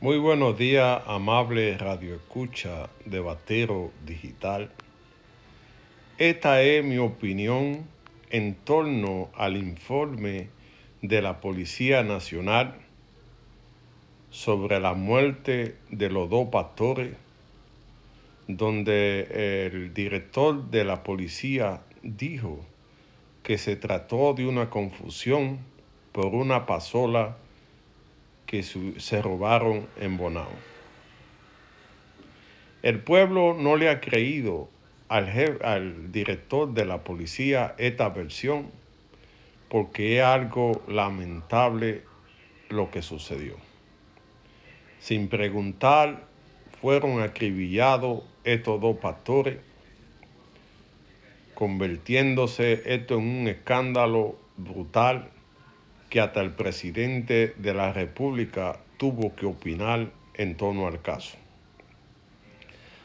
Muy buenos días, amable Radio Escucha de Batero Digital. Esta es mi opinión en torno al informe de la Policía Nacional sobre la muerte de los dos pastores, donde el director de la policía dijo que se trató de una confusión por una pasola que se robaron en Bonao. El pueblo no le ha creído al, al director de la policía esta versión porque es algo lamentable lo que sucedió. Sin preguntar, fueron acribillados estos dos pastores, convirtiéndose esto en un escándalo brutal que hasta el presidente de la República tuvo que opinar en torno al caso.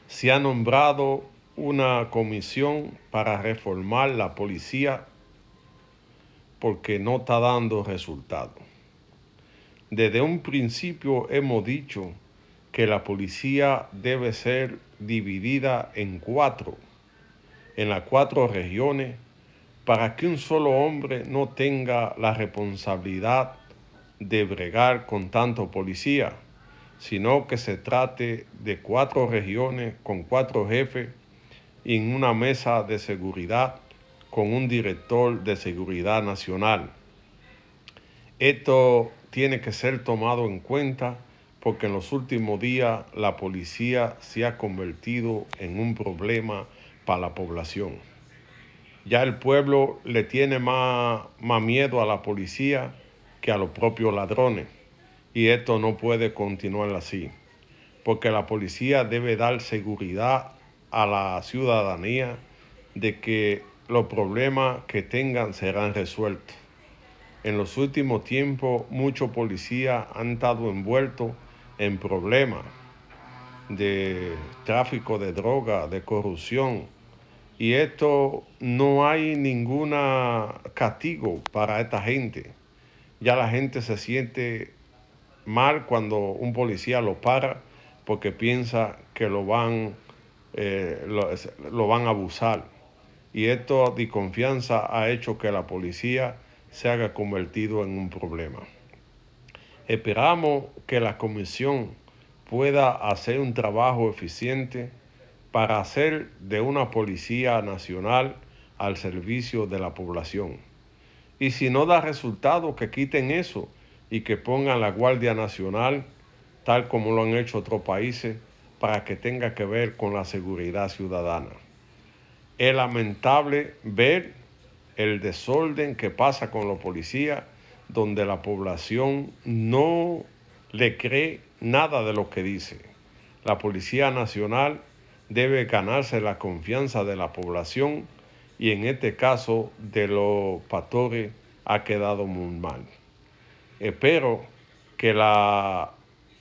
Se ha nombrado una comisión para reformar la policía porque no está dando resultado. Desde un principio hemos dicho que la policía debe ser dividida en cuatro, en las cuatro regiones para que un solo hombre no tenga la responsabilidad de bregar con tanto policía, sino que se trate de cuatro regiones con cuatro jefes en una mesa de seguridad con un director de seguridad nacional. Esto tiene que ser tomado en cuenta porque en los últimos días la policía se ha convertido en un problema para la población. Ya el pueblo le tiene más, más miedo a la policía que a los propios ladrones. Y esto no puede continuar así, porque la policía debe dar seguridad a la ciudadanía de que los problemas que tengan serán resueltos. En los últimos tiempos muchos policías han estado envueltos en problemas de tráfico de droga, de corrupción, y esto no hay ningún castigo para esta gente. Ya la gente se siente mal cuando un policía lo para porque piensa que lo van, eh, lo, van a abusar. Y esto de confianza ha hecho que la policía se haya convertido en un problema. Esperamos que la comisión pueda hacer un trabajo eficiente para hacer de una policía nacional al servicio de la población. Y si no da resultado, que quiten eso y que pongan la Guardia Nacional, tal como lo han hecho otros países, para que tenga que ver con la seguridad ciudadana. Es lamentable ver el desorden que pasa con los policías, donde la población no le cree nada de lo que dice. La Policía Nacional debe ganarse la confianza de la población y en este caso de los pastores ha quedado muy mal. Espero que la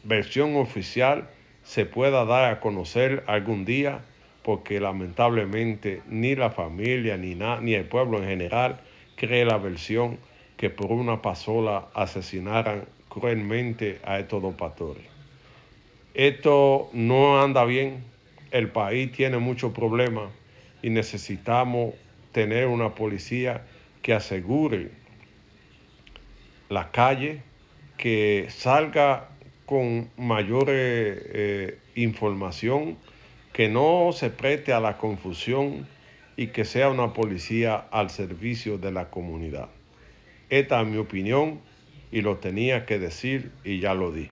versión oficial se pueda dar a conocer algún día porque lamentablemente ni la familia ni, ni el pueblo en general cree la versión que por una pasola asesinaran cruelmente a estos dos pastores. Esto no anda bien el país tiene muchos problemas y necesitamos tener una policía que asegure la calle, que salga con mayor eh, información, que no se preste a la confusión y que sea una policía al servicio de la comunidad. Esta es mi opinión y lo tenía que decir y ya lo di.